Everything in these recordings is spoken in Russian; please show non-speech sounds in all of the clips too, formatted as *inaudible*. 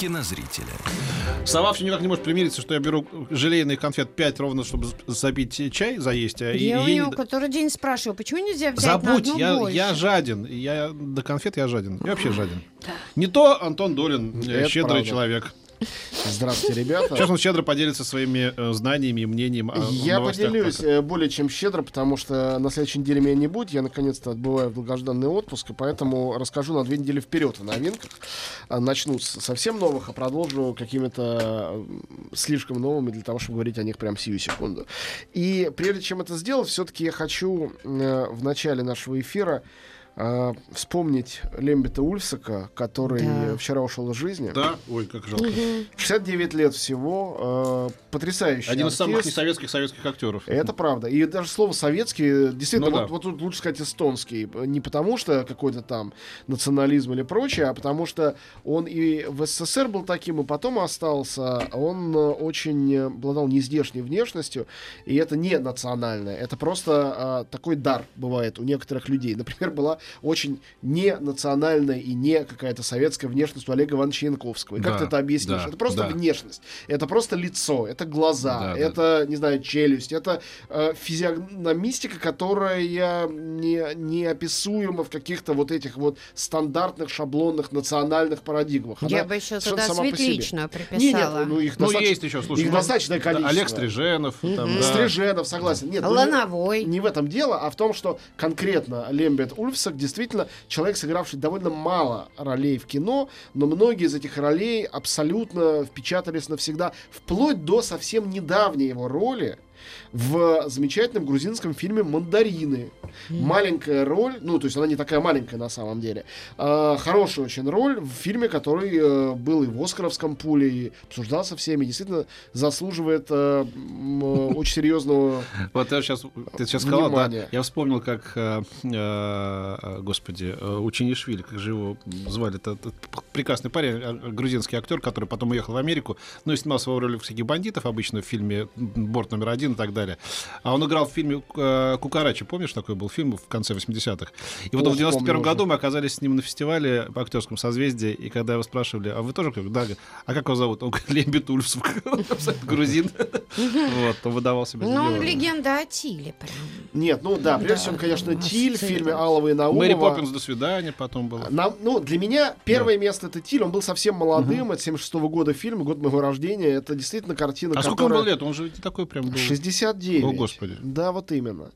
Кинозрителя. Сова все никак не может примириться, что я беру желейный конфет 5 ровно, чтобы запить чай, заесть. А Я у ей него не- который день спрашиваю, почему нельзя взять Забудь, на одну я, больше? я жаден. Я до конфет я жаден. Я вообще жаден. Не то Антон Долин, э, Это щедрый правда. человек. Здравствуйте, ребята. Сейчас он щедро поделится своими э, знаниями и мнением. о Я новостях поделюсь пока. э, более чем щедро, потому что на следующей неделе меня не будет. Я наконец-то отбываю долгожданный отпуск, и поэтому расскажу на две недели вперед о новинках. А, Начну с совсем новых, а продолжу какими-то слишком новыми для того, чтобы говорить о них прямо сию секунду. И прежде чем это сделать, все-таки я хочу э, в начале нашего эфира э, вспомнить Лембета Ульфсака, который Да. вчера ушел из жизни. Да? Ой, как жалко. 69 лет всего. э, потрясающий Один из самых артист. несоветских советских актеров. Это правда. И даже слово советский, действительно, Ну вот, да. вот тут лучше сказать эстонский. Не потому что какой-то там национализм или прочее, а потому что он и в СССР был таким, и потом остался. Он э, очень э, обладал нездешней внешностью, и это не национальное. Это просто а, такой дар бывает у некоторых людей. Например, была очень не национальная и не какая-то советская внешность у Олега Ивановича Янковского. И как Да, ты это объяснишь? да, это просто да. внешность. Это просто лицо, это глаза, Да, да. это, не знаю, челюсть, это э, физиономистика, которая не, неописуема в каких-то вот этих вот стандартных, шаблонных, национальных парадигмах. Я Она бы еще туда. Светличную Не, нет, приписала. ну их Ну, достаточно- есть еще, слушай. их ну, достаточное да, количество. Олег Стриженов. там, да. Стриженов, согласен. Нет, ну, не- Лановой. не в этом дело, а в том, что конкретно Лембет Ульфсак действительно человек, сыгравший довольно мало ролей в кино, но многие из этих ролей абсолютно впечатались навсегда, вплоть до совсем недавней его роли в замечательном грузинском фильме «Мандарины». Маленькая роль, ну, то есть она не такая маленькая на самом деле. а, хорошая очень роль в фильме, который э, был и в «Оскаровском пуле», и обсуждался всеми, действительно заслуживает э, э, *laughs* очень серьезного Вот я сейчас, ты сейчас сказал, да, я вспомнил, как, э, э, господи, э, Учинишвили, как же его звали, это, прекрасный парень, э, грузинский актер, который потом уехал в Америку, ну и снимал свою роль всяких бандитов обычно в фильме «Борт номер один» и так далее. А он играл в фильме э, «Кукарачи», помнишь, такой был фильм в конце 80-х? И вот Ох, в 91 помню году мы оказались с ним на фестивале по актерском созвездии, и когда его спрашивали, а вы тоже? Да, говорит, а как его зовут? Он говорит, Лембит Ульфсов, *laughs* грузин. Вот, он выдавал себя Ну, он легенда о Тиле прям. Нет, ну да, прежде Да, всего, конечно, Тиль в фильме Алова и Наумова. Мэри Поппинс до свидания потом было. Нам- ну, для меня первое место это Тиль. Он был совсем молодым. Это 76 года фильм, год моего рождения. Это действительно картина, А сколько ему которая... было лет? Он же не такой прям был. 69. О, Господи. Да, вот именно.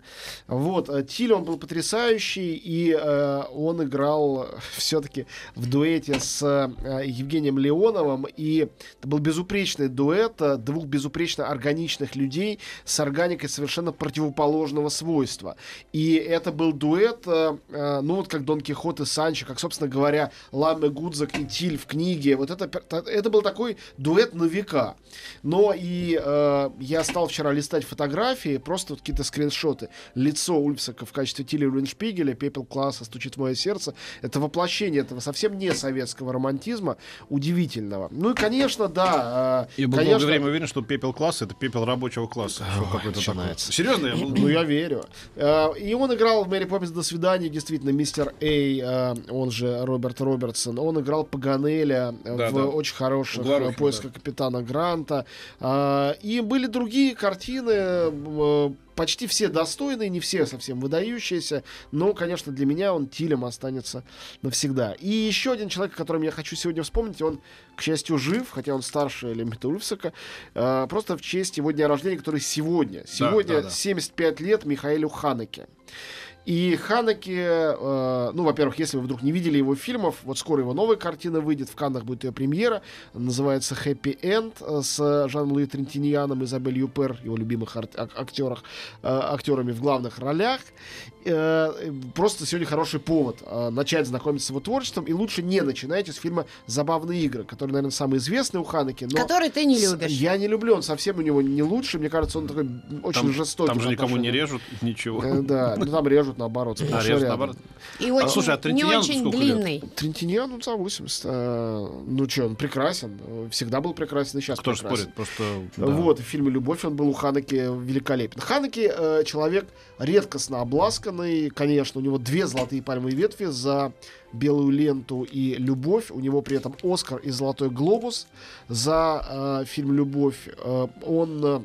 Вот, э, Тиль, он был потрясающий, и э, он играл *laughs* все-таки в дуэте с э, Евгением Леоновым, и это был безупречный дуэт э, двух безупречно органичных людей с органикой совершенно противоположного свойства. И это был дуэт, э, э, ну вот как Дон Кихот и Санчо, как, собственно говоря, Ламе Гудзак и Тиль в книге. Вот это, это был такой дуэт на века. Но и э, я стал вчера листать фотографии, просто вот какие-то скриншоты. Лицо Ульфсака в качестве Тиля Рюншпигеля, пепел класса, стучит в мое сердце. Это воплощение этого совсем не советского романтизма, удивительного. Ну и, конечно, да. э, И был конечно, долгое время уверен, что пепел класса это пепел рабочего класса. Такой. начинается. Серьезно, я. Ну, я *clears throat* верю. Э, И он играл в Мэри Поппинс до свидания, действительно, мистер Эй, э, он же Роберт Робертсон. Он играл Паганеля Да, в да. очень хороших поисках капитана Гранта. И были другие картины, э, почти все достойные, не все совсем выдающиеся, но, конечно, для меня он Тилем останется навсегда. И еще один человек, о котором я хочу сегодня вспомнить, он, к счастью, жив, хотя он старше Лемита Ульфсака, э, просто в честь его дня рождения, который сегодня. Сегодня да, да. 75 лет Михаилу Ханеке. И Ханеке, э, ну, во-первых, если вы вдруг не видели его фильмов, вот скоро его новая картина выйдет, в Каннах будет ее премьера, называется «Happy End» с Жан-Луи Трентиньяном, Изабель Юпер, его любимых ак- актерах, э, актерами в главных ролях. Э, просто сегодня хороший повод э, начать знакомиться с его творчеством, и лучше не начинайте с фильма «Забавные игры», который, наверное, самый известный у Ханеке. Но Который ты не с- любишь. Я не люблю, он совсем у него не лучший, мне кажется, он такой очень Там, жестокий. там же никому не режут ничего. Э, Да, ну там режут наоборот. А, режут наоборот. И очень, слушай, а не очень сколько лет? длинный. Трентиньян, ну, за 80. э, ну, что, он прекрасен. э, Всегда был прекрасен, и сейчас Кто прекрасен. спорит? Просто. да. Вот, в фильме «Любовь» он был у Ханеки великолепен. Ханеки э, человек редкостно обласканный, конечно, у него две золотые пальмовые ветви за белую ленту и «Любовь». У него при этом «Оскар» и «Золотой глобус» за э, фильм «Любовь». Э, он э,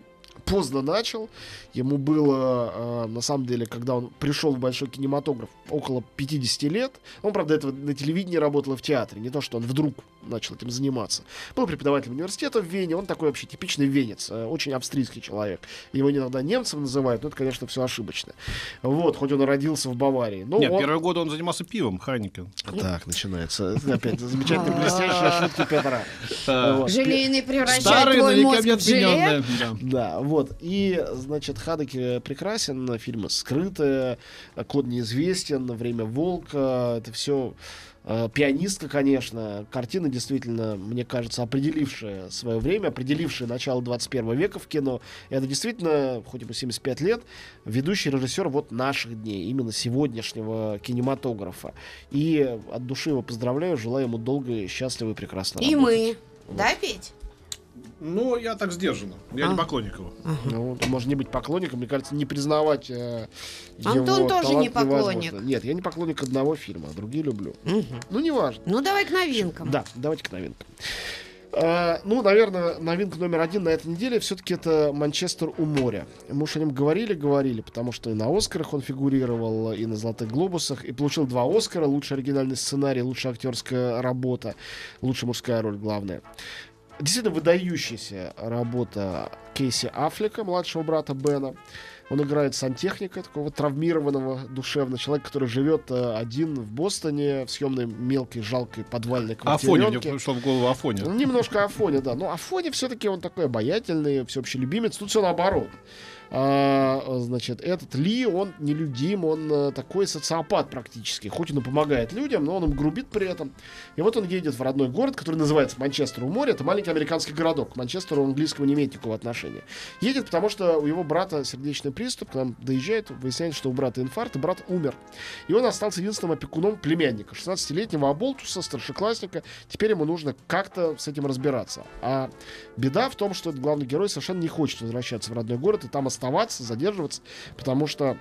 поздно начал. Ему было, э, на самом деле, когда он пришел в большой кинематограф, около 50 лет. Он, правда, этого на телевидении работал и в театре. Не то, что он вдруг начал этим заниматься. Был преподавателем университета в Вене. Он такой вообще типичный венец. э, Очень австрийский человек. Его иногда немцем называют, но это, конечно, все ошибочно. Вот, хоть он и родился в Баварии. Но Нет, он- первые годы он занимался пивом, Хайникен. Так, начинается. Опять замечательные блестящие шутки Петра. Вот. Желейный превращает Старый, твой мозг в желе. да. Вот. И, значит, Хадеки прекрасен, фильмы «Скрытые», «Код неизвестен», «Время волка», это все пианистка, конечно, картина действительно, мне кажется, определившая свое время, определившая начало 21 века в кино. Это действительно, хоть ему 75 лет, ведущий режиссер вот наших дней, именно сегодняшнего кинематографа. И от души его поздравляю, желаю ему долгой, счастливой, прекрасной И работать. мы. Да, Петь? Ну, я так сдержанно. Я А. не поклонник его. Ну, можно не быть поклонником, мне кажется, не признавать э, Антон его тоже не поклонник. невозможно. Нет, я не поклонник одного фильма, а другие люблю. Мгм. Ну, неважно. Ну, давай к новинкам. Да, давайте к новинкам. Э, ну, наверное, новинка номер один на этой неделе все-таки это Манчестер у моря. Мы уж о нем говорили, говорили, потому что и на Оскарах он фигурировал, и на Золотых Глобусах, и получил два Оскара. Лучший оригинальный сценарий, лучшая актерская работа, лучшая мужская роль, главное. Действительно выдающаяся работа Кейси Аффлека, младшего брата Бена. Он играет сантехника, такого травмированного душевно, человек, который живет э, один в Бостоне, в съемной мелкой, жалкой подвальной Афоне, мне квартиренке. пришло в голову Афоне. Ну, Немножко Афоне, да. Но Афоне все-таки он такой обаятельный, всеобщий любимец. Тут все наоборот. А, значит, этот Ли, он нелюдим, он э, такой социопат практически. Хоть он и помогает людям, но он им грубит при этом. И вот он едет в родной город, который называется Манчестер у моря. Это маленький американский городок. К Манчестеру он английскому не имеет никакого отношения. Едет, потому что у его брата сердечный приступ. К нам доезжает, выясняется, что у брата инфаркт, и брат умер. И он остался единственным опекуном племянника, 16-летнего оболтуса, старшеклассника. Теперь ему нужно как-то с этим разбираться. А беда в том, что этот главный герой совершенно не хочет возвращаться в родной город и там задерживаться, потому что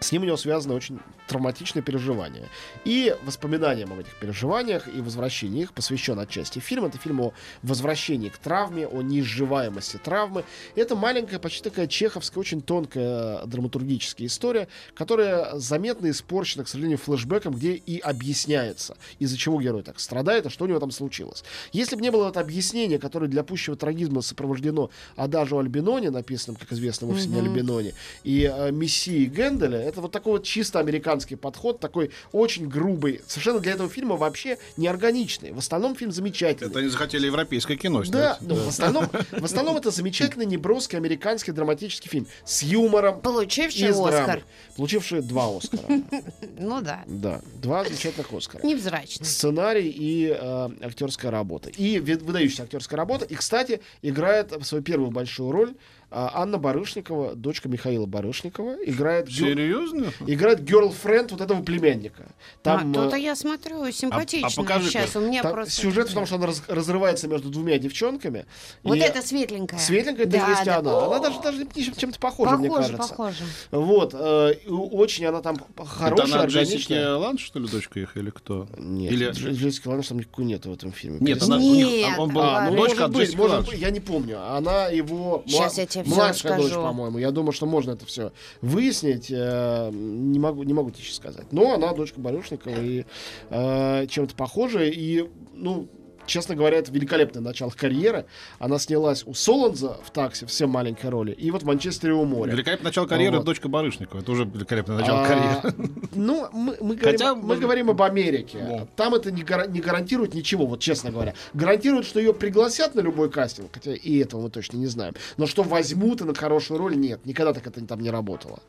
с ним у него связаны очень травматичные переживания. И воспоминаниям об этих переживаниях и возвращении их посвящен отчасти фильм. Это фильм о возвращении к травме, о неизживаемости травмы. Это маленькая, почти такая чеховская, очень тонкая драматургическая история, которая заметно испорчена, к сожалению, флешбеком, где и объясняется, из-за чего герой так страдает, а что у него там случилось. Если бы не было это объяснение, которое для пущего трагизма сопровождено Адажу Альбиноне, написанным, как известно, вовсе не Мгм. Альбиноне, и э, Мессии Генделя, это вот такой вот чисто американский подход, такой очень грубый, совершенно для этого фильма вообще неорганичный. В остальном фильм замечательный. Это они захотели европейское кино Да, снять. ну, в, остальном, в основном это замечательный неброский американский драматический фильм с юмором Получивший Оскар. получивший два Оскара. *laughs* Ну да. Да, два замечательных Оскара. Невзрачный. Сценарий и э, актерская работа. И выдающаяся актерская работа. И, кстати, играет свою первую большую роль Анна Барышникова, дочка Михаила Барышникова, играет, Серьезно? играет girlfriend вот этого племянника. Там, а, то-то э, я смотрю, симпатичная. покажи-ка. Сейчас у меня там просто... сюжет в том, что она раз- разрывается между двумя девчонками. Вот и это светленькая. Светленькая, это Да, есть да. она. Она даже, даже чем-то похожа, мне Похоже, кажется. похоже. Вот. э, очень она там Это хорошая, она Джессики органичная. Ланж, что ли, дочка их, или кто? Нет, Или- Дж- Джессики Ланж там никакой нет в этом фильме. Нет, она, у них- Нет, он был А, ну, дочка может быть, может быть, я не помню. Она его Щас я тебе младшая дочь, расскажу. по-моему. Я думаю, что можно это все выяснить. э, Не могу, не могу тебе сейчас сказать. Но она дочка Барышникова и э, чем-то похожая. И, ну, честно говоря, это великолепное начало карьеры. Она снялась у Солонза в таксе, все маленькой роли, и вот в Манчестере у моря. Великолепное начало карьеры Вот. дочка Барышникова. Это уже великолепное начало А, карьеры. Ну, мы, мы Хотя, говорим, мы может- говорим об Америке. Да. Там это не, гара- не гарантирует ничего, вот честно говоря. Гарантирует, что ее пригласят на любой кастинг, хотя и этого мы точно не знаем. Но что возьмут и на хорошую роль, нет. Никогда так это там не работало.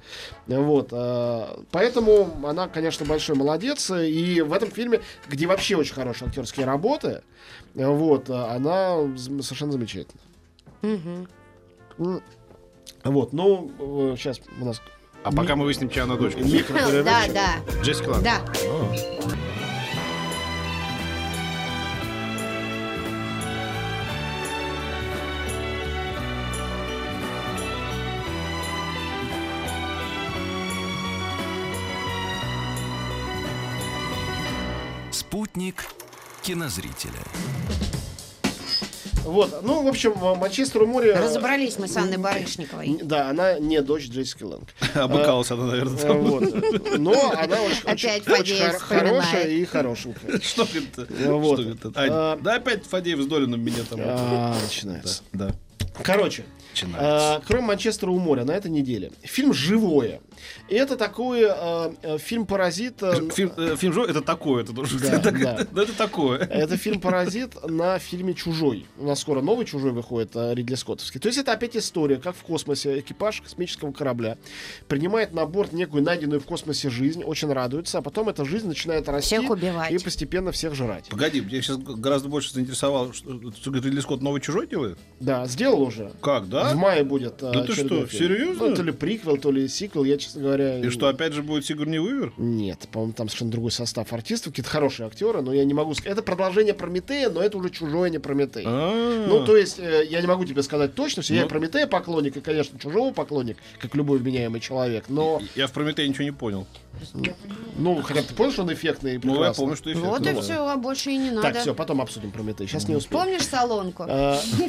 Вот. э, Поэтому она, конечно, большой молодец. И в этом фильме, где вообще очень хорошие актерские работы, вот, э, она совершенно замечательна. М. Вот, ну, сейчас у нас А пока мы выясним, чья она дочка. *laughs* Да, да, Джессика Ланг. да. Спутник кинозрителя. Вот, ну, в общем, в Манчестер у моря... Разобрались мы с Анной Барышниковой. Да, она не дочь Джессики Лэнг. *laughs* Обыкалась она, наверное, там. Вот. Но она очень, очень- очень хорошая и хорошенькая. *laughs* Что это? Вот. Что это? А, Да опять Фадеев с Долиным меня там. А, начинается. да. Короче, Начинается. э, кроме Манчестера у моря на этой неделе. Фильм «Живое». И это такой э, э, фильм «Паразит». э, Фильм, э, фильм «Жо» это такое, это тоже. Да, *laughs* это, да. да, это такое. Это фильм «Паразит» на фильме «Чужой». У нас скоро новый «Чужой» выходит, э, Ридли Скоттовский. То есть это опять история, как в космосе экипаж космического корабля принимает на борт некую найденную в космосе жизнь, очень радуется, а потом эта жизнь начинает расти Всех убивать. и постепенно всех жрать. Погоди, меня сейчас гораздо больше заинтересовало, что что, Ридли Скотт новый чужой делает? Да, сделал уже. Как, да? В мае будет. э, Да ты что, фильм. серьезно? Ну, то ли приквел, то ли сиквел, я, честно говоря... И что, опять же будет Сигурни Уивер? Нет, по-моему, там совершенно другой состав артистов, какие-то хорошие актеры, но я не могу сказать. Это продолжение Прометея, но это уже чужое, не Прометей. А. Ну, то есть, э, я не могу тебе сказать точно, что я Ну. и Прометея поклонник, и, конечно, чужого поклонник, как любой вменяемый человек, но, Я в Прометее ничего не понял. ну, хотя бы ты что он эффектный и Ну, я прекрасный? помню, что эффект. Вот Ну, и все, а больше и не надо. Так, все, потом обсудим Прометей, сейчас не успеем. Помнишь салонку? Э, *laughs*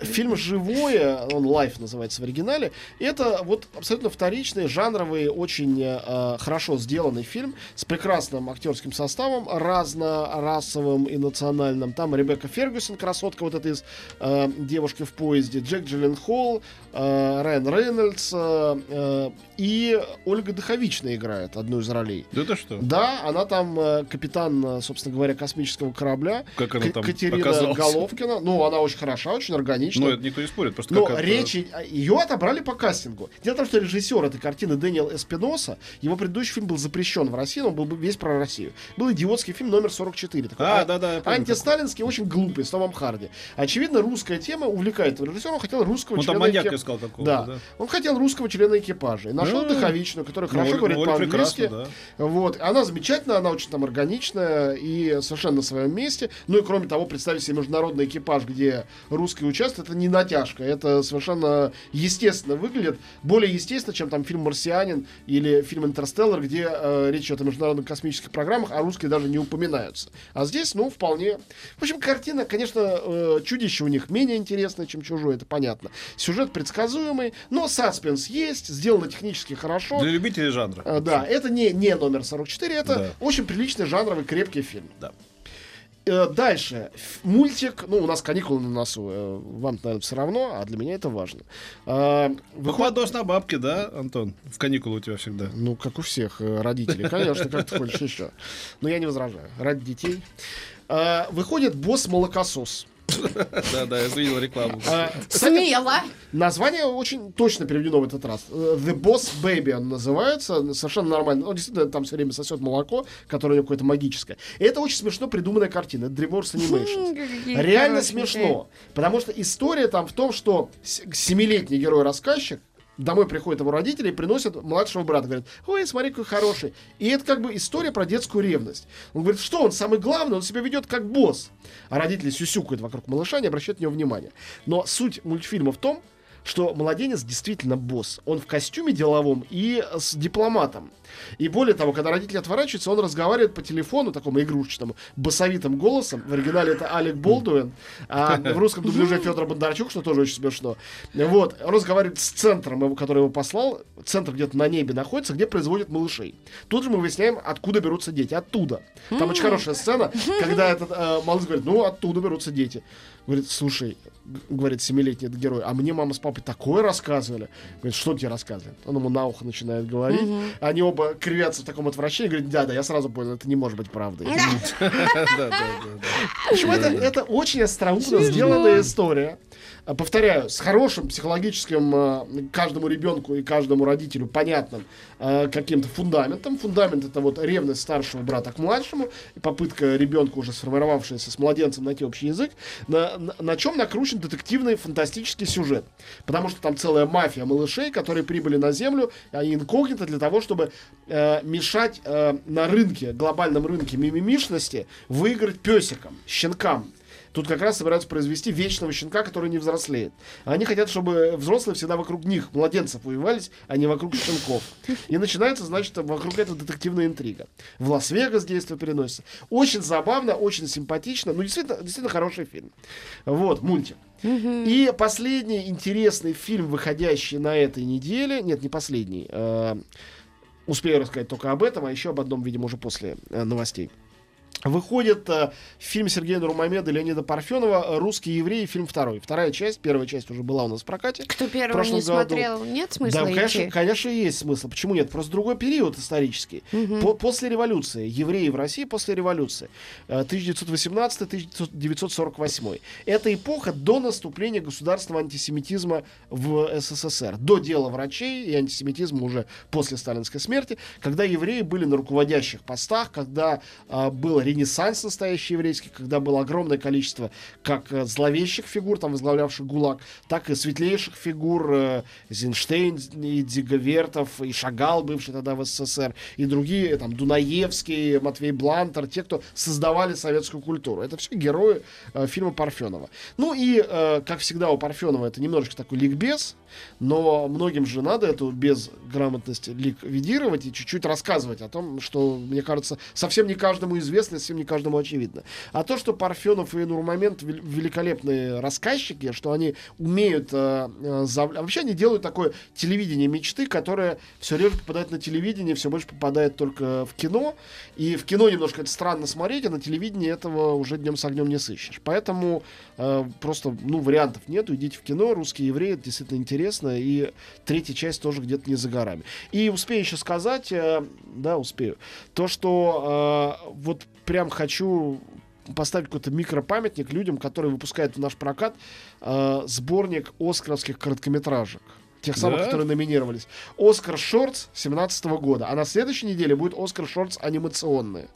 Фильм «Живое», он «Life» называется в оригинале, это вот абсолютно вторичный, жанровый, очень э, хорошо сделанный фильм с прекрасным актерским составом, разнорасовым и национальным. Там Ребекка Фергюсон, красотка вот эта из э, «Девушки в поезде», Джек Джилленхол, э, Райан Рейнольдс э, э, и Ольга Дыховичная играет одну из ролей. Да это что? Да, она там э, капитан, э, собственно говоря, космического корабля. Как она там Катерина оказалась? Головкина. Ну, она очень хороша, очень органична. Ну, это никто не спорит, просто Но как это- речь, ее отобрали по кастингу. Дело в том, что режиссер этой картины Дэниел Эспиноса, его предыдущий фильм был запрещен в России, но он был бы весь про Россию. Был идиотский фильм номер 44. Такой, А, а- я помню Антисталинский, очень глупый, с Томом Харди. Очевидно, русская тема увлекает режиссера. Он хотел русского Он там члена маньяк экип- искал какого-то, Да. да. Он хотел русского члена экипажа. И нашел А. Дыховичную, которая хорошо Ну, говорит Оля по-английски. да. Вот. Она замечательная, она очень там органичная и совершенно на своем месте. Ну и кроме того, представить себе международный экипаж, где русские участвуют, это не натяжка. Это совершенно естественно выглядит. Более естественно, чем там фильм «Марсианин» или фильм «Интерстеллар», где э, речь идет о международных космических программах, а русские даже не упоминаются. А здесь, ну, вполне. В общем, картина, конечно, э, чудище у них менее интересное, чем «Чужой», это понятно. Сюжет предсказуемый, но саспенс есть, сделано технически хорошо. Для любителей жанра. А, Да, это не, не номер 44, это Да. очень приличный жанровый крепкий фильм. Да. Э, Дальше. Мультик. Ну, у нас каникулы на носу. э, Вам, наверное, все равно, а для меня это важно. А, Выход на бабки, да, Антон? В каникулы у тебя всегда. Ну, как у всех э, родителей, конечно, как ты хочешь еще. Но я не возражаю. Ради детей. А, Выходит босс-молокосос. *laughs* Да, да, я видел рекламу. А, Смело. Название очень точно переведено в этот раз. Э, The Boss Baby он называется. Совершенно нормально. Он действительно там все время сосет молоко, которое у него какое-то магическое. И это очень смешно придуманная картина. DreamWorks Animations. Реально смешно. Потому что история там в том, что семилетний герой-рассказчик Домой приходят его родители и приносят младшего брата. Говорят, ой, смотри, какой хороший. И это как бы история про детскую ревность. Он говорит, что он самый главный, он себя ведет как босс. А родители сюсюкают вокруг малыша, не обращают на него внимания. Но суть мультфильма в том, что младенец действительно босс. Он в костюме деловом и с дипломатом. И более того, когда родители отворачиваются, он разговаривает по телефону, такому игрушечному, басовитым голосом. В оригинале это Алек Болдуин, а *laughs* в русском дубляже Федор Бондарчук, что тоже очень смешно. Вот, он разговаривает с центром, который его послал. Центр где-то на небе находится, где производят малышей. Тут же мы выясняем, откуда берутся дети. Оттуда. Там очень хорошая сцена, когда этот э, малыш говорит, ну, оттуда берутся дети. Говорит, слушай, говорит семилетний этот герой, а мне мама с папой такое рассказывали. Говорит, что тебе рассказывали? Он ему на ухо начинает говорить. Они оба кривятся в таком отвращении. Говорит, да, да, я сразу понял, это не может быть правдой. *laughs* В общем, это, это очень остроумно сделанная история. А, Повторяю, с хорошим психологическим э, каждому ребенку и каждому родителю понятным э, каким-то фундаментом. Фундамент это вот ревность старшего брата к младшему, и попытка ребенка, уже сформировавшегося с младенцем, найти общий язык, на, на, на чем накручен детективный фантастический сюжет. Потому что там целая мафия малышей, которые прибыли на Землю, они инкогнито для того, чтобы э, мешать э, на рынке, глобальном рынке мимимишности, выиграть песикам, щенкам. Тут как раз собираются произвести вечного щенка, который не взрослеет. Они хотят, чтобы взрослые всегда вокруг них, младенцев, воевались, а не вокруг щенков. И начинается, значит, вокруг этого детективная интрига. В Лас-Вегас действие переносится. Очень забавно, очень симпатично. Ну, действительно, действительно хороший фильм. Вот, мультик. И последний интересный фильм, выходящий на этой неделе, нет, не последний, э, успею рассказать только об этом, а еще об одном, видимо, уже после э, новостей. Выходит э, фильм Сергея Нурмамеда и Леонида Парфенова «Русский еврей», фильм второй. Вторая часть, первая часть уже была у нас в прокате. Кто прошлом не году. смотрел, нет смысла Да, конечно, идти? конечно, есть смысл. Почему нет? Просто другой период исторический. По- после революции. Евреи в России после революции. Э, 1918-1948. Это эпоха до наступления государственного антисемитизма в СССР. До дела врачей и антисемитизма уже после сталинской смерти, когда евреи были на руководящих постах, когда а, был ренессанс настоящий еврейский, когда было огромное количество как э, зловещих фигур, там возглавлявших ГУЛАГ, так и светлейших фигур э, Зинштейн и Диговертов, и Шагал, бывший тогда в СССР, и другие, там, Дунаевский, Матвей Блантер, те, кто создавали советскую культуру. Это все герои э, фильма Парфенова. Ну и, э, как всегда у Парфенова, это немножечко такой ликбез, но многим же надо эту безграмотность ликвидировать и чуть-чуть рассказывать о том, что, мне кажется, совсем не каждому известно, совсем не каждому очевидно. А то, что Парфенов и Нурмамент вел- великолепные рассказчики, что они умеют... э, э, зав- а Вообще они делают такое телевидение мечты, которое все реже попадает на телевидение, все больше попадает только в кино. И в кино немножко это странно смотреть, а на телевидении этого уже днем с огнем не сыщешь. Поэтому э, просто, ну, вариантов нету. Идите в кино, русские евреи, это действительно интересно. И третья часть тоже где-то не за горами. И успею еще сказать, э, да, успею, то, что э, вот прям хочу поставить какой-то микропамятник людям, которые выпускают в наш прокат э, сборник оскаровских короткометражек. Тех самых, Да? которые номинировались. Оскар Шортс 17 года. А на следующей неделе будет Оскар Шортс анимационные.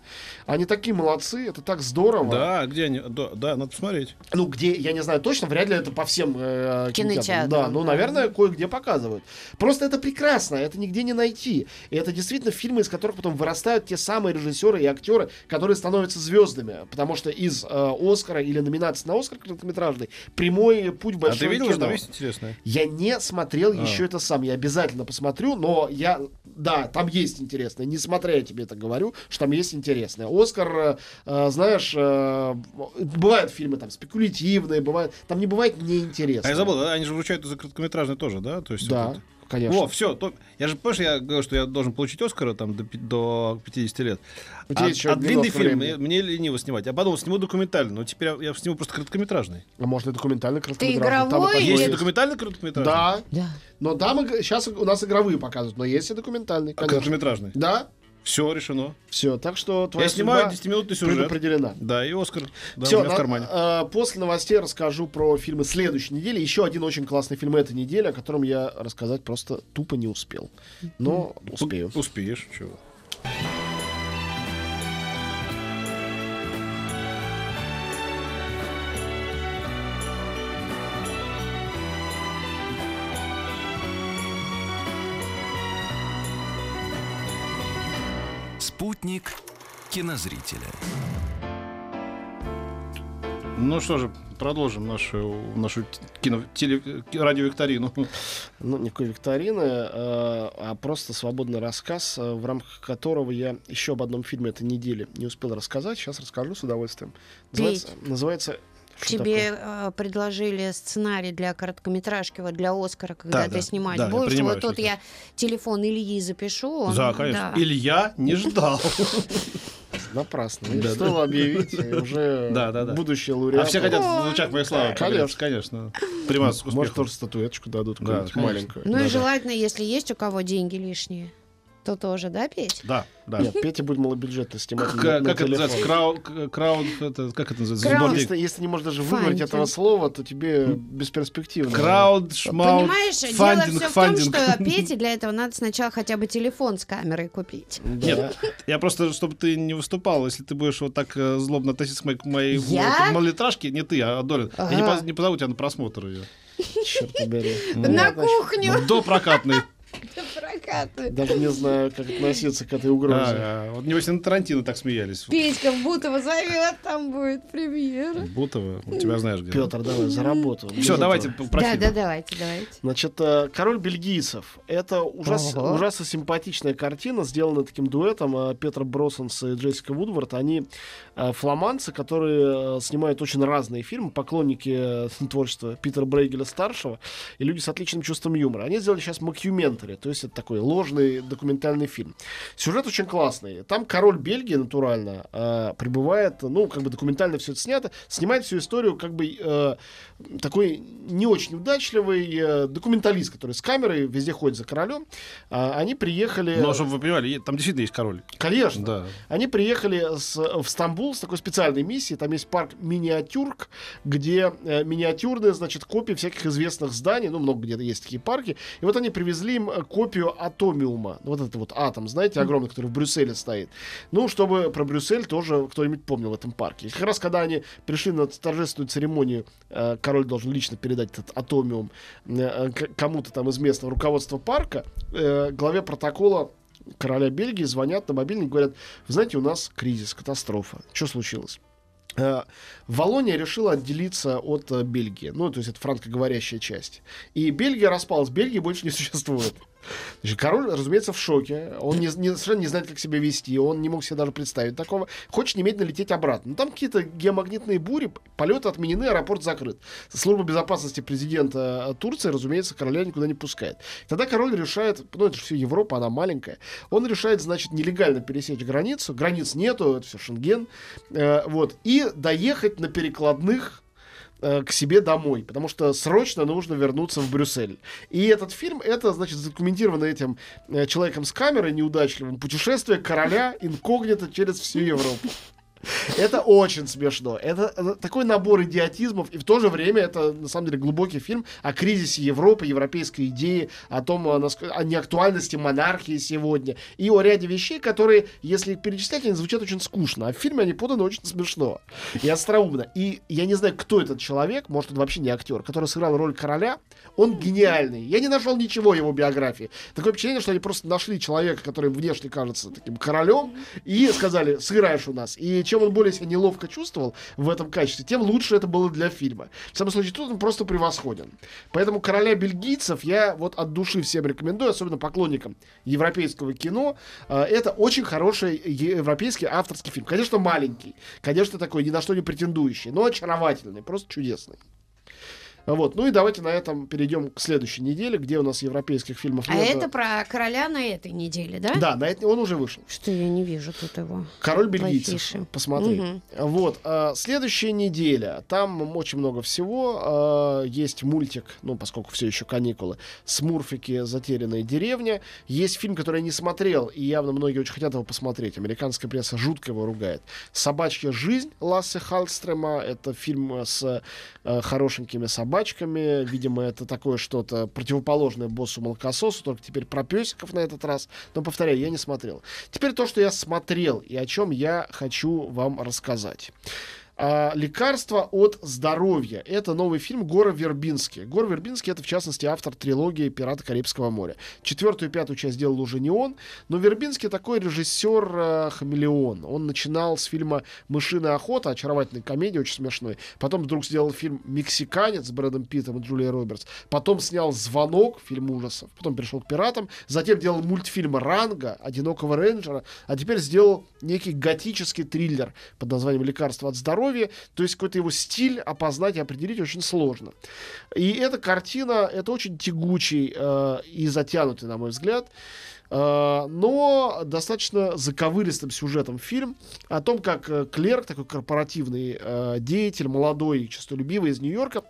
Они такие молодцы, это так здорово. Да, где они? Да, да, надо посмотреть. Ну, где, я не знаю точно, вряд ли это по всем э, Кинотеатрам, Да, ну, наверное, кое-где показывают. Просто это прекрасно, это нигде не найти. И это действительно фильмы, из которых потом вырастают те самые режиссеры и актеры, которые становятся звездами. Потому что из э, Оскара или номинации на Оскар короткометражный прямой путь в А ты видел, кино. что интересное? Я не смотрел А. еще это сам. Я обязательно посмотрю, но я... Да, там есть интересное. Несмотря я тебе это говорю, что там есть интересное. Оскар, э, э, знаешь, э, бывают фильмы там спекулятивные, бывают... Там не бывает А неинтересное. я забыл, они же вручают за короткометражный тоже, да? То есть Да, вот это- конечно. О, все. Я же, помнишь, я говорю, что я должен получить Оскара там до, до 50 лет. У А, еще а длинный фильм мне, мне лениво снимать. Я подумал, сниму документальный, но теперь я, я сниму просто короткометражный. А может, и документальный короткометражный. Там и игровой или- Есть и документальный короткометражный? Да, Да. но там сейчас у нас игровые показывают, но есть и документальный, А конечно. короткометражный? Да, Все решено. все. Так что твоя я снимаю судьба 10-минутный сюжет. предопределена. Да, и Оскар. Да, Все, у меня в кармане. после новостей расскажу про фильмы следующей недели. Еще один очень классный фильм этой недели, о котором я рассказать просто тупо не успел. Но успею. Успеешь, чего. Кинозрителя. Ну что же, продолжим нашу, нашу кино, теле, радиовикторину. Ну, никакой викторины, э, а просто свободный рассказ, э, в рамках которого я еще об одном фильме этой недели не успел рассказать. Сейчас расскажу с удовольствием. Называется, называется что Тебе такое? э, предложили сценарий для короткометражки, вот для Оскара, когда Да, ты да, снимать да, будешь. Вот тут я телефон Ильи запишу. он- Да, конечно. да. Илья не ждал. *laughs* Напрасно. Да, Да, Стоило объявить, и уже *laughs* Да, да, да. будущий лауреат. А все хотят в лучах моей славы. Конечно. Конечно. Приматься к Может, тоже статуэточку дадут, Да, маленькую. Ну Да, и да. желательно, если есть у кого деньги лишние, то тоже, да, Петь? Да, да. Нет, Петя будет малобюджетно снимать К- на, на Как это телефон. называется? Крау- Крауд... это- Как это называется? Крауд. Если, если не можешь даже выговорить Фандинг. этого слова, то тебе бесперспективно. Крауд, шмаут, Понимаешь, дело фандинг, все в фандинг. том, что *laughs* Пете для этого надо сначала хотя бы телефон с камерой купить. Да. Нет, я просто, чтобы ты не выступал, если ты будешь вот так э, злобно относиться к моей, к моей Я? малолитражке, не ты, а Долин, я не, Ага. не позову тебя на просмотр ее. Черт побери. На Ну, кухню. До прокатной. *laughs* Даже не знаю, как относиться к этой угрозе. А, а, Вот небось на Тарантино так смеялись. Петька в Бутово зовет, там будет премьера. Бутова, у тебя знаешь где. Петр, давай, за работу. Все, давайте про Да, да, давайте, давайте. Значит, э, король бельгийцев. Это ужас, Ого. ужасно симпатичная картина, сделанная таким дуэтом э, Петр Бросенс и Джессика Вудвард. Они э, фламандцы, которые э, снимают очень разные фильмы, поклонники *laughs* творчества Питера Брейгеля старшего и люди с отличным чувством юмора. Они сделали сейчас макюментари, то есть это такой ложный документальный фильм. Сюжет очень классный. Там король Бельгии натурально э, прибывает, ну как бы документально все это снято, снимает всю историю как бы э, такой не очень удачливый э, документалист, который с камерой везде ходит за королем. А, они приехали... Ну, чтобы вы понимали, там действительно есть король. Конечно. Да. Они приехали с- в Стамбул с такой специальной миссией. Там есть парк Миниатюрк, где э, миниатюрные, значит, копии всяких известных зданий. Ну, много где-то есть такие парки. И вот они привезли им э, копию Атомиума. Вот этот вот атом, знаете, огромный, который в Брюсселе стоит. Ну, чтобы про Брюссель тоже кто-нибудь помнил в этом парке. И как раз когда они пришли на торжественную церемонию, э, король должен лично передать этот Атомиум э, кому-то там из местного руководства парка, э, главе протокола короля Бельгии звонят на мобильник, говорят, вы знаете, у нас кризис, катастрофа. Что случилось? Э, Валония решила отделиться от Бельгии. Ну, то есть это франкоговорящая часть. И Бельгия распалась. Бельгии больше не существует. Значит, король, разумеется, в шоке. Он не, не- совершенно не знает, как себя вести. Он не мог себе даже представить такого. Хочет немедленно лететь обратно. Но там какие-то геомагнитные бури, полеты отменены, аэропорт закрыт. Служба безопасности президента э, Турции, разумеется, короля никуда не пускает. Тогда король решает, ну это же все Европа, она маленькая. Он решает, значит, нелегально пересечь границу. Границ нету, это все Шенген. Э, вот. И доехать на перекладных э, к себе домой, потому что срочно нужно вернуться в Брюссель. И этот фильм, это, значит, задокументировано этим э, человеком с камерой неудачливым, путешествие короля инкогнито через всю Европу. Это очень смешно. Это, это такой набор идиотизмов, и в то же время это, на самом деле, глубокий фильм о кризисе Европы, европейской идеи, о том, о, неактуальности монархии сегодня, и о ряде вещей, которые, если перечислять, они звучат очень скучно, а в фильме они поданы очень смешно и остроумно. И я не знаю, кто этот человек, может, он вообще не актер, который сыграл роль короля, он гениальный. Я не нашел ничего его биографии. Такое впечатление, что они просто нашли человека, который внешне кажется таким королем, и сказали, сыграешь у нас. И чем он более себя неловко чувствовал в этом качестве, тем лучше это было для фильма. В самом случае, тут он просто превосходен. Поэтому «Короля бельгийцев» я вот от души всем рекомендую, особенно поклонникам европейского кино. Э, Это очень хороший европейский авторский фильм. Конечно, маленький. Конечно, такой ни на что не претендующий, но очаровательный, просто чудесный. Вот. Ну и давайте на этом перейдем к следующей неделе, где у нас европейских фильмов А нет. это про короля на этой неделе, да? Да, на это он уже вышел. Что я не вижу тут его. Король бельгийцев. Афиши. Посмотри. Мгм. Вот. а, следующая неделя. Там очень много всего. А, есть мультик, ну, поскольку все еще каникулы, Смурфики Затерянная деревня. Есть фильм, который я не смотрел, и явно многие очень хотят его посмотреть. Американская пресса жутко его ругает. Собачья жизнь Лассе Халстрема. Это фильм с э, хорошенькими собачками. Видимо, это такое что-то противоположное боссу Молокососу, только теперь про песиков на этот раз. Но, повторяю, я не смотрел. Теперь то, что я смотрел и о чем я хочу вам рассказать. А, «Лекарство от здоровья». Это новый фильм Гора Вербинский. Гор Вербинский — это, в частности, автор трилогии «Пираты Карибского моря». Четвертую и пятую часть делал уже не он, но Вербинский такой режиссер-хамелеон. Он начинал с фильма «Мышиная охота», очаровательной комедии, очень смешной. Потом вдруг сделал фильм «Мексиканец» с Брэдом Питтом и Джулией Робертс. Потом снял «Звонок», фильм ужасов. Потом перешел к «Пиратам». Затем делал мультфильм «Ранга», «Одинокого рейнджера». А теперь сделал некий готический триллер под названием «Лекарство от здоровья». То есть какой-то его стиль опознать и определить очень сложно. И эта картина, это очень тягучий э, и затянутый, на мой взгляд, Э, но достаточно заковыристым сюжетом фильм о том, как э, клерк, такой корпоративный э, деятель, молодой, честолюбивый из Нью-Йорка,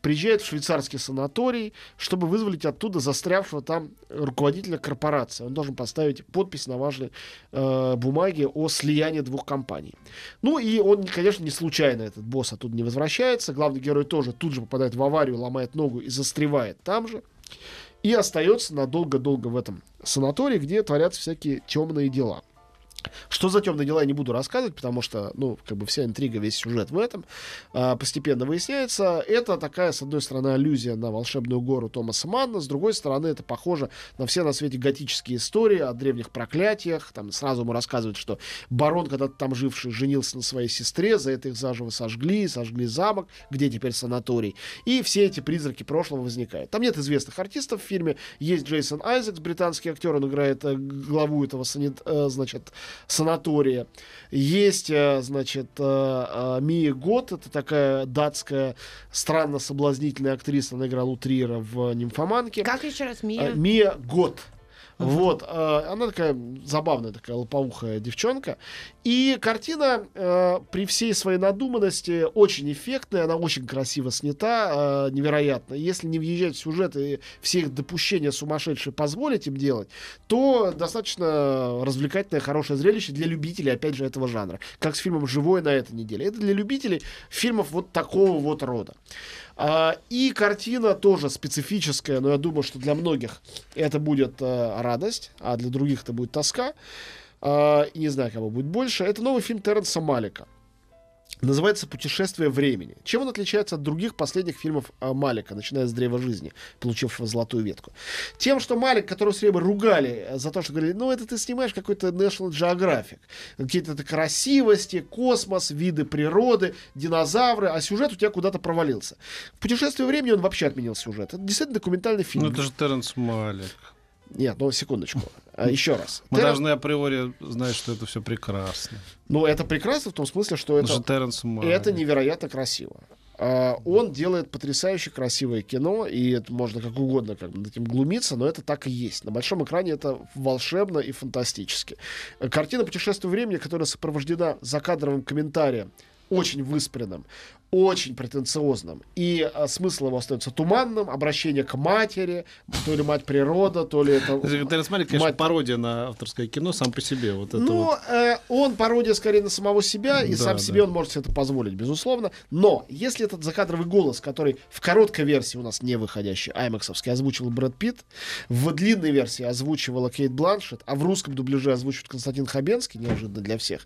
приезжает в швейцарский санаторий, чтобы вызволить оттуда застрявшего там руководителя корпорации. Он должен поставить подпись на важной бумаге о слиянии двух компаний. Ну и он, конечно, не случайно, этот босс оттуда не возвращается. Главный герой тоже тут же попадает в аварию, ломает ногу и застревает там же и остается надолго-долго в этом санатории, где творятся всякие темные дела. Что за темные дела я не буду рассказывать, потому что, ну, как бы вся интрига, весь сюжет в этом а, постепенно выясняется. Это такая, с одной стороны, аллюзия на волшебную гору Томаса Манна, с другой стороны, это похоже на все на свете готические истории о древних проклятиях. Там сразу ему рассказывают, что барон, когда-то там живший, женился на своей сестре, за это их заживо сожгли, сожгли замок, где теперь санаторий. И все эти призраки прошлого возникают. Там нет известных артистов в фильме. Есть Джейсон Айзекс, британский актер, он играет э, главу этого, санит, э, значит, санатория. Есть, э, значит, э, э, Мия Гот, это такая датская странно соблазнительная актриса, она играла у Триера в «Нимфоманке». Как еще раз Мия? Мия Гот. Вот, э, она такая забавная, такая лопоухая девчонка. И картина э, при всей своей надуманности очень эффектная, она очень красиво снята, э, невероятно. Если не въезжать в сюжет и все их допущения сумасшедшие позволить им делать, то достаточно развлекательное, хорошее зрелище для любителей, опять же, этого жанра. Как с фильмом «Живой» на этой неделе. Это для любителей фильмов вот такого вот рода. А, и картина тоже специфическая, но я думаю, что для многих это будет а, радость, а для других это будет тоска. А, не знаю, кого будет больше. Это новый фильм Терренса Малика. Называется «Путешествие времени». Чем он отличается от других последних фильмов э, Малика, начиная с «Древа жизни», получившего золотую ветку? Тем, что Малик, которого все время ругали за то, что говорили, ну это ты снимаешь какой-то National Geographic, какие-то красивости, космос, виды природы, динозавры, а сюжет у тебя куда-то провалился. В «Путешествие времени» он вообще отменил сюжет. Это действительно документальный фильм. Ну это же Терренс Малик. Нет, ну секундочку. А, *laughs* еще раз. Мы Террен... должны априори знать, что это все прекрасно. Ну, это прекрасно в том смысле, что это, это невероятно красиво. Uh, он делает потрясающе красивое кино, и это можно как угодно как бы над этим глумиться, но это так и есть. На большом экране это волшебно и фантастически. Картина «Путешествие времени», которая сопровождена закадровым комментарием, очень выспренным, очень претенциозным. И а, смысл его остается туманным, обращение к матери, то ли мать природа, то ли это... Терренс Малик, конечно, мать... пародия на авторское кино сам по себе. Вот это ну, вот. э, он пародия скорее на самого себя, и да, сам да. себе он может себе это позволить, безусловно. Но если этот закадровый голос, который в короткой версии у нас не выходящий, аймаксовский, озвучивал Брэд Питт, в длинной версии озвучивала Кейт Бланшет, а в русском дубляже озвучивает Константин Хабенский, неожиданно для всех,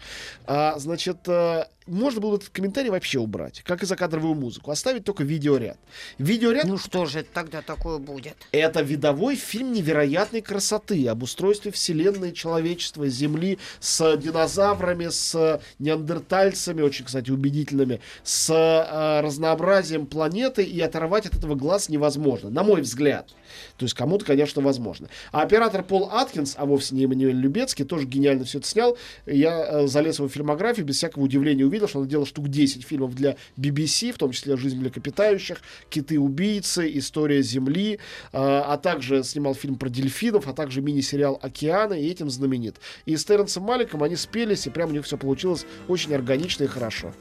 а, значит, э, можно было этот комментарий вообще убрать как и закадровую музыку. Оставить только видеоряд. Видеоряд... Ну что же тогда такое будет? Это видовой фильм невероятной красоты об устройстве вселенной человечества, Земли с динозаврами, с неандертальцами, очень, кстати, убедительными, с э, разнообразием планеты, и оторвать от этого глаз невозможно, на мой взгляд. То есть кому-то, конечно, возможно. А оператор Пол Аткинс, а вовсе не Эммануэль Любецкий, тоже гениально все это снял. Я э, залез в его фильмографию, без всякого удивления увидел, что он делал штук 10 фильмов для BBC, в том числе «Жизнь млекопитающих», «Киты-убийцы», «История Земли», э, а также снимал фильм про дельфинов, а также мини-сериал «Океаны», и этим знаменит. И с Терренсом Маликом они спелись, и прям у них все получилось очень органично и хорошо.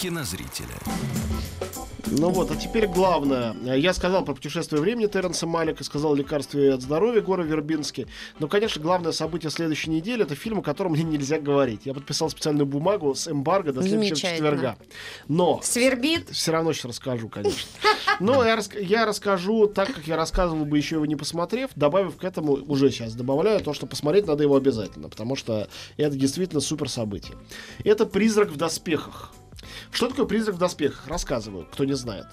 Кинозрителя. Ну вот, а теперь главное. Я сказал про путешествие времени Терренса Малика, сказал лекарстве от здоровья Гора Вербински. Но, конечно, главное событие следующей недели это фильм, о котором мне нельзя говорить. Я подписал специальную бумагу с эмбарго до следующего четверга. Но Свербит. все равно сейчас расскажу, конечно. *laughs* Но я, рас- я расскажу так, как я рассказывал бы еще его не посмотрев, добавив к этому, уже сейчас добавляю, то, что посмотреть надо его обязательно, потому что это действительно супер событие. Это «Призрак в доспехах». Что такое «Призрак в доспехах»? Рассказываю, кто не знает.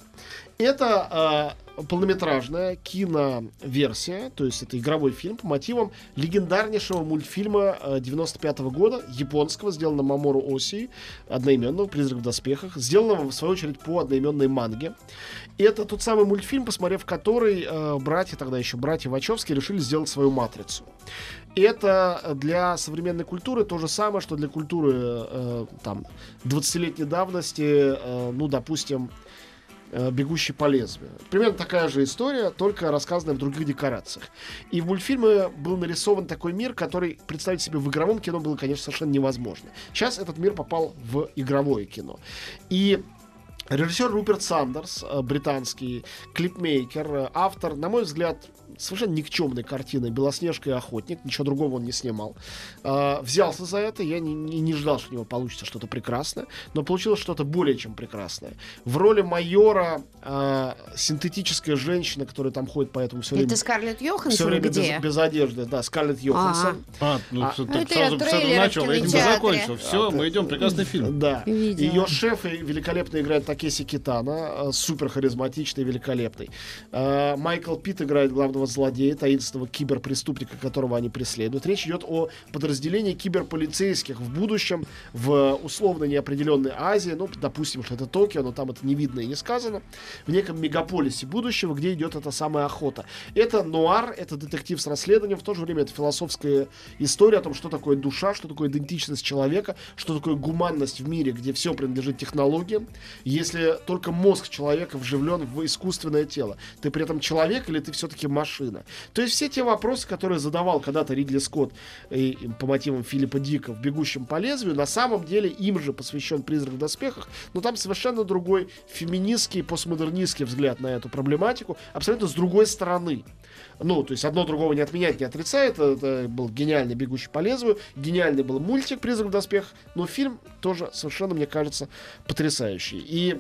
Это э, полнометражная киноверсия, то есть это игровой фильм по мотивам легендарнейшего мультфильма э, 95 года, японского, сделанного Мамору Оси, одноименного «Призрак в доспехах», сделанного, в свою очередь, по одноименной манге. И это тот самый мультфильм, посмотрев который э, братья, тогда еще братья Вачовски, решили сделать свою «Матрицу». Это для современной культуры то же самое, что для культуры э, там 20-летней давности, э, ну, допустим, э, «Бегущий по лезвию». Примерно такая же история, только рассказанная в других декорациях. И в мультфильме был нарисован такой мир, который представить себе в игровом кино было, конечно, совершенно невозможно. Сейчас этот мир попал в игровое кино. И Режиссер Руперт Сандерс, э, британский клипмейкер, э, автор, на мой взгляд, совершенно никчемной картины «Белоснежка и охотник», ничего другого он не снимал. Э, взялся за это, я не, не- не ждал, что у него получится что-то прекрасное, но получилось что-то более чем прекрасное. В роли майора синтетическая женщина, которая там ходит по этому все время, Это Скарлетт все Йоханссон время без, где? без одежды, да, Скарлетт Йоханссон. А, ну, А, с- ну, сразу, сразу начал, этим закончил. Все, мы идем, прекрасный фильм. Да. Видела. Ее шеф и великолепно играет Такеси Китана, э, супер харизматичный, великолепный. Э, Майкл Питт играет главного злодея, таинственного киберпреступника, которого они преследуют. Речь идет о подразделении киберполицейских в будущем в условно неопределенной Азии, ну, допустим, что это Токио, но там это не видно и не сказано, в неком мегаполисе будущего, где идет эта самая охота. Это нуар, это детектив с расследованием, в то же время это философская история о том, что такое душа, что такое идентичность человека, что такое гуманность в мире, где все принадлежит технологиям, если только мозг человека вживлен в искусственное тело. Ты при этом человек или ты все-таки машина? То есть все те вопросы, которые задавал когда-то Ридли Скотт и, и по мотивам Филиппа Дика в «Бегущем по лезвию», на самом деле им же посвящен «Призрак в доспехах», но там совершенно другой феминистский, постмодернистский взгляд на эту проблематику, абсолютно с другой стороны. Ну, то есть одно другого не отменяет, не отрицает. Это был гениальный «Бегущий по лезвию», гениальный был мультик «Призрак в доспехах», но фильм тоже совершенно, мне кажется, потрясающий. И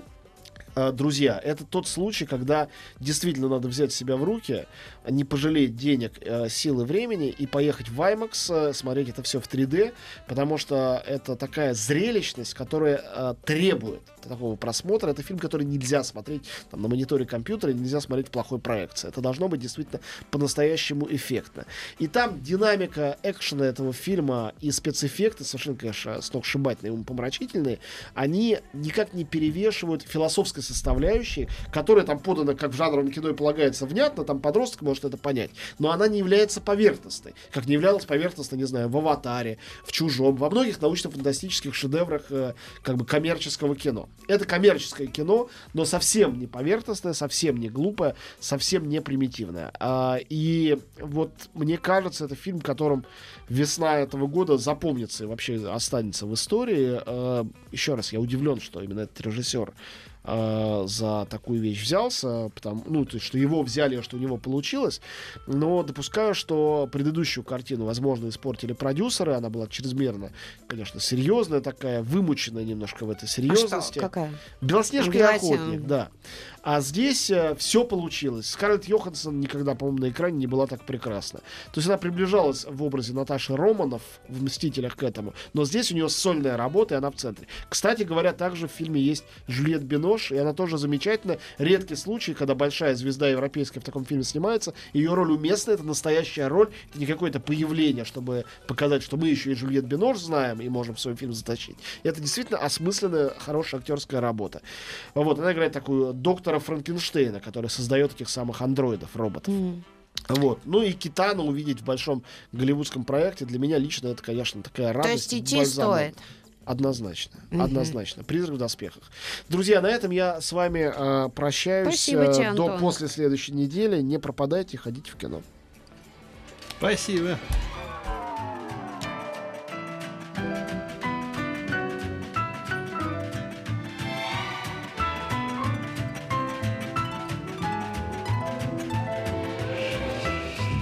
Друзья, это тот случай, когда действительно надо взять себя в руки, не пожалеть денег, э, силы, времени и поехать в IMAX, э, смотреть это все в 3D, потому что это такая зрелищность, которая требует такого просмотра. Это фильм, который нельзя смотреть там, на мониторе компьютера, нельзя смотреть в плохой проекции. Это должно быть действительно по-настоящему эффектно. И там динамика экшена этого фильма и спецэффекты, совершенно, конечно, сногсшибательные, умопомрачительные, они никак не перевешивают философской составляющей, которая там подана, как в жанровом кино и полагается, внятно, там подросток может это понять, но она не является поверхностной, как не являлась поверхностной, не знаю, в «Аватаре», в «Чужом», во многих научно-фантастических шедеврах э, как бы коммерческого кино. Это коммерческое кино, но совсем не поверхностное, совсем не глупое, совсем не примитивное. А, и вот мне кажется, это фильм, которым весна этого года запомнится и вообще останется в истории. А, еще раз, я удивлен, что именно этот режиссер а, за такую вещь взялся, потому, ну, то есть, что его взяли, что у него получилось, но допускаю, что предыдущую картину, возможно, испортили продюсеры, она была чрезмерно, конечно, серьезная такая, вымученная немножко в этой А серьезности. что? Какая? Белоснежка и охотник, да. А здесь все получилось. Скарлетт Йоханссон никогда, по-моему, на экране не была так прекрасна. То есть она приближалась в образе Наташи Романов в «Мстителях» к этому, но здесь у нее сольная работа, и она в центре. Кстати говоря, также в фильме есть Жюльет Бинош, и она тоже замечательная. Редкий случай, когда большая звезда европейская в таком фильме снимается, ее роль уместна, это настоящая роль, это не какое-то появление, чтобы показать, что мы еще и Жюльет Бинош знаем и можем в свой фильм затащить. Это действительно осмысленная, хорошая актерская работа. Вот, она играет такую доктора Франкенштейна, который создает этих самых андроидов, роботов. М. Вот. Ну и Китана увидеть в большом голливудском проекте для меня лично это, конечно, такая То радость. есть идти бальзам. стоит. Однозначно, Мгм. однозначно. Призрак в доспехах. Друзья, на этом я с вами э, прощаюсь Спасибо э, тебе, до Антон. после следующей недели. Не пропадайте, ходите в кино. Спасибо.